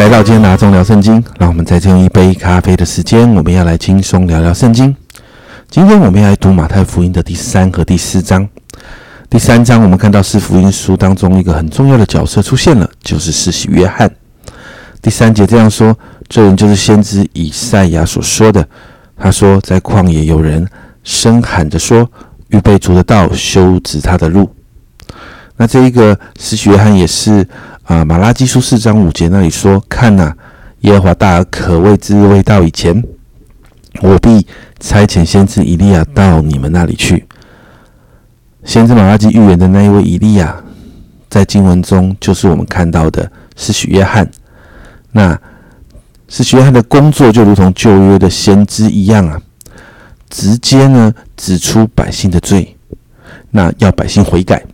来到今天拿中聊圣经，让我们在这用一杯咖啡的时间，我们要来轻松聊聊圣经。今天我们要来读马太福音的第三和第四章。第三章我们看到是福音书当中一个很重要的角色出现了，就是世袭约翰。第三节这样说：这人就是先知以赛亚所说的。他说，在旷野有人声喊着说：“预备主的道，修直他的路。”那这一个施洗约翰也是啊，马拉基书四章五节那里说：“看呐，耶和华大而可畏之日未到以前，我必差遣先知以利亚到你们那里去。”先知马拉基预言的那一位以利亚，在经文中就是我们看到的是许约翰。那是许约翰的工作就如同旧约的先知一样啊，直接呢指出百姓的罪，那要百姓悔改。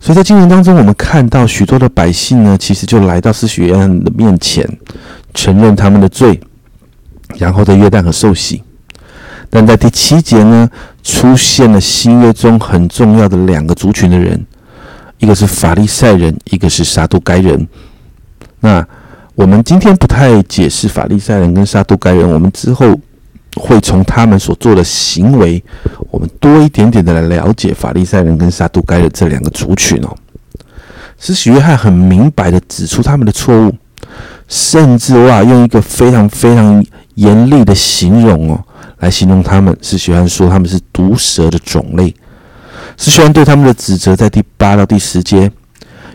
所以在经文当中，我们看到许多的百姓呢，其实就来到施洗约翰的面前，承认他们的罪，然后在约旦河受洗。但在第七节呢，出现了新约中很重要的两个族群的人，一个是法利赛人，一个是撒都该人。那我们今天不太解释法利赛人跟撒都该人，我们之后。会从他们所做的行为，我们多一点点的来了解法利赛人跟撒都该的这两个族群哦。使许约翰很明白的指出他们的错误，甚至哇，用一个非常非常严厉的形容哦，来形容他们。是许约说他们是毒蛇的种类。是许约对他们的指责在第八到第十节。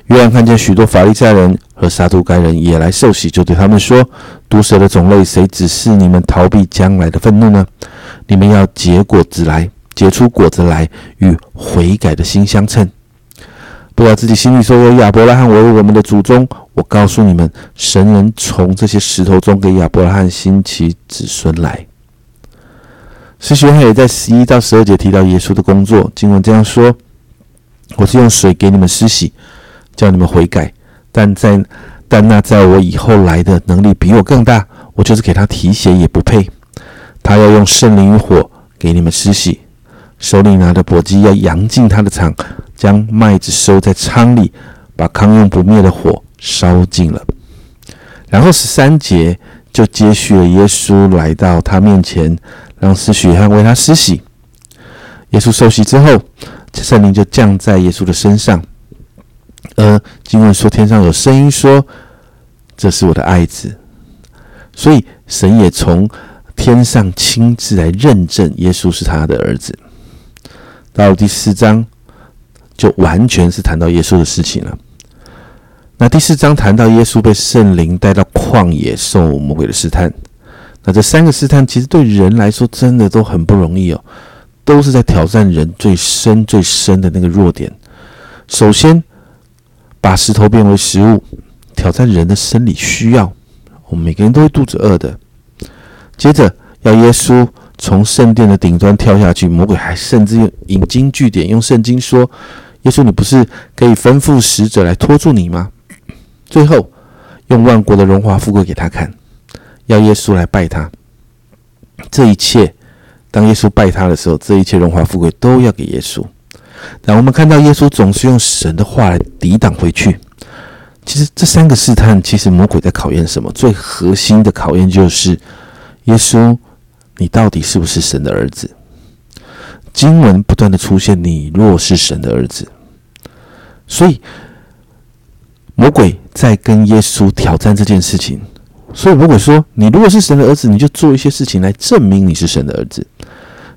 约翰看见许多法利赛人和撒都该人也来受洗，就对他们说：“毒蛇的种类，谁指示你们逃避将来的愤怒呢？你们要结果子来，结出果子来，与悔改的心相称。不要自己心里说有亚伯拉罕为我们的祖宗。我告诉你们，神能从这些石头中给亚伯拉罕兴起子孙来。”使徒约翰也在十一到十二节提到耶稣的工作，经文这样说：“我是用水给你们施洗。”叫你们悔改，但在但那在我以后来的能力比我更大，我就是给他提鞋也不配。他要用圣灵与火给你们施洗，手里拿着簸箕要扬进他的场，将麦子收在仓里，把康用不灭的火烧尽了。然后十三节就接续了耶稣来到他面前，让施许汉为他施洗。耶稣受洗之后，圣灵就降在耶稣的身上。而经文说，天上有声音说：“这是我的爱子。”所以神也从天上亲自来认证耶稣是他的儿子。到第四章，就完全是谈到耶稣的事情了。那第四章谈到耶稣被圣灵带到旷野受魔鬼的试探。那这三个试探其实对人来说真的都很不容易哦，都是在挑战人最深最深的那个弱点。首先。把石头变为食物，挑战人的生理需要。我们每个人都会肚子饿的。接着要耶稣从圣殿的顶端跳下去，魔鬼还甚至用引经据典，用圣经说：“耶稣，你不是可以吩咐使者来拖住你吗？”最后用万国的荣华富贵给他看，要耶稣来拜他。这一切，当耶稣拜他的时候，这一切荣华富贵都要给耶稣。那我们看到耶稣总是用神的话来抵挡回去。其实这三个试探，其实魔鬼在考验什么？最核心的考验就是耶稣，你到底是不是神的儿子？经文不断的出现，你若是神的儿子，所以魔鬼在跟耶稣挑战这件事情。所以魔鬼说：“你如果是神的儿子，你就做一些事情来证明你是神的儿子。”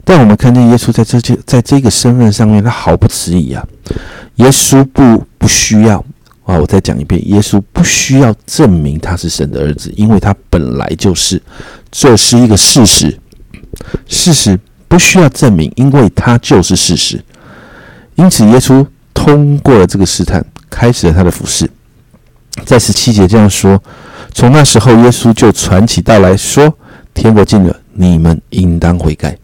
但我们看见耶稣在这件，在这个身份上面，他毫不迟疑啊。耶稣不不需要啊，我再讲一遍，耶稣不需要证明他是神的儿子，因为他本来就是，这是一个事实。事实不需要证明，因为他就是事实。因此，耶稣通过了这个试探，开始了他的服饰。在十七节这样说：从那时候，耶稣就传起道来说：天国近了，你们应当悔改。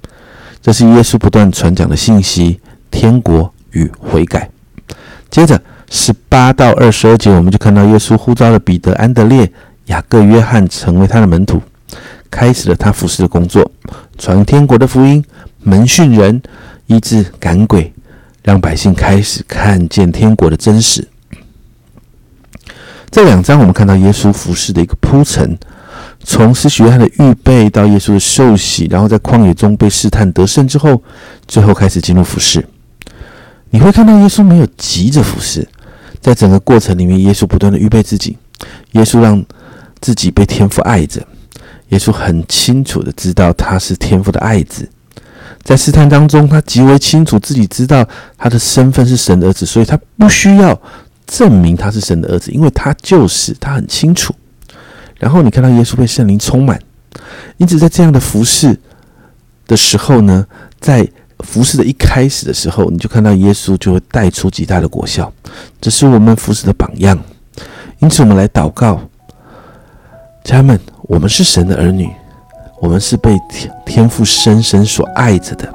这是耶稣不断传讲的信息：天国与悔改。接着十八到二十二节，我们就看到耶稣呼召了彼得、安德烈、雅各、约翰成为他的门徒，开始了他服侍的工作，传天国的福音，门训人，医治赶鬼，让百姓开始看见天国的真实。这两章我们看到耶稣服饰的一个铺陈，从施洗约翰的预备到耶稣的受洗，然后在旷野中被试探得胜之后，最后开始进入服饰。你会看到耶稣没有急着服侍，在整个过程里面，耶稣不断的预备自己，耶稣让自己被天父爱着，耶稣很清楚的知道他是天父的爱子，在试探当中，他极为清楚自己知道他的身份是神的儿子，所以他不需要证明他是神的儿子，因为他就是他很清楚。然后你看到耶稣被圣灵充满，因此在这样的服侍的时候呢，在。服侍的一开始的时候，你就看到耶稣就会带出极大的果效，这是我们服侍的榜样。因此，我们来祷告，家人们，我们是神的儿女，我们是被天天父深深所爱着的。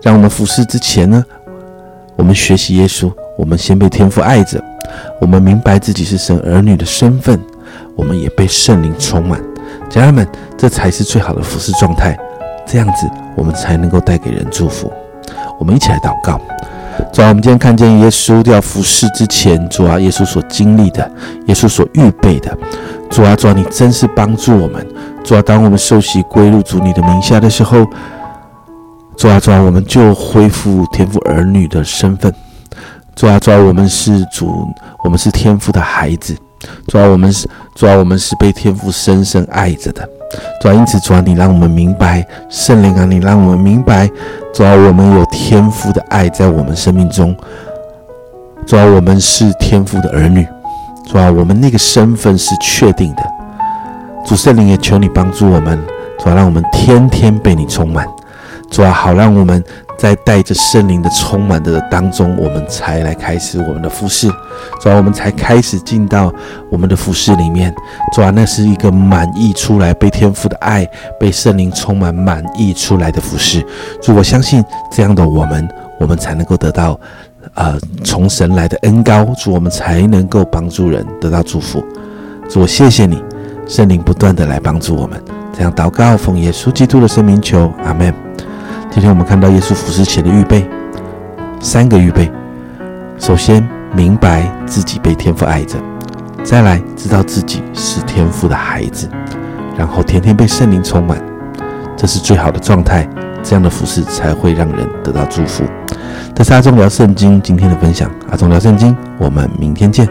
让我们服侍之前呢，我们学习耶稣，我们先被天父爱着，我们明白自己是神儿女的身份，我们也被圣灵充满。家人们，这才是最好的服侍状态。这样子，我们才能够带给人祝福。我们一起来祷告。主啊，我们今天看见耶稣要服侍之前，主啊，耶稣所经历的，耶稣所预备的，主啊，主啊，你真是帮助我们。主啊，当我们受洗归入主你的名下的时候，主啊，主啊，我们就恢复天父儿女的身份。主啊，主啊，我们是主，我们是天父的孩子。主啊，我们是主啊，我们是被天父深深爱着的。主啊，因此主啊，你让我们明白圣灵啊，你让我们明白，主啊，我们有天赋的爱在我们生命中。主啊，我们是天赋的儿女。主啊，我们那个身份是确定的。主圣灵也求你帮助我们，主啊，让我们天天被你充满。主啊，好让我们。在带着圣灵的充满的当中，我们才来开始我们的服饰，主啊，我们才开始进到我们的服饰里面，主啊，那是一个满溢出来被天赋的爱、被圣灵充满满溢出来的服饰。主，我相信这样的我们，我们才能够得到呃从神来的恩高，主，我们才能够帮助人得到祝福。主，我谢谢你，圣灵不断的来帮助我们，这样祷告，奉耶稣基督的圣名求，阿门。今天我们看到耶稣服侍前的预备，三个预备。首先明白自己被天父爱着，再来知道自己是天父的孩子，然后天天被圣灵充满，这是最好的状态。这样的服侍才会让人得到祝福。这是阿忠聊圣经今天的分享，阿忠聊圣经，我们明天见。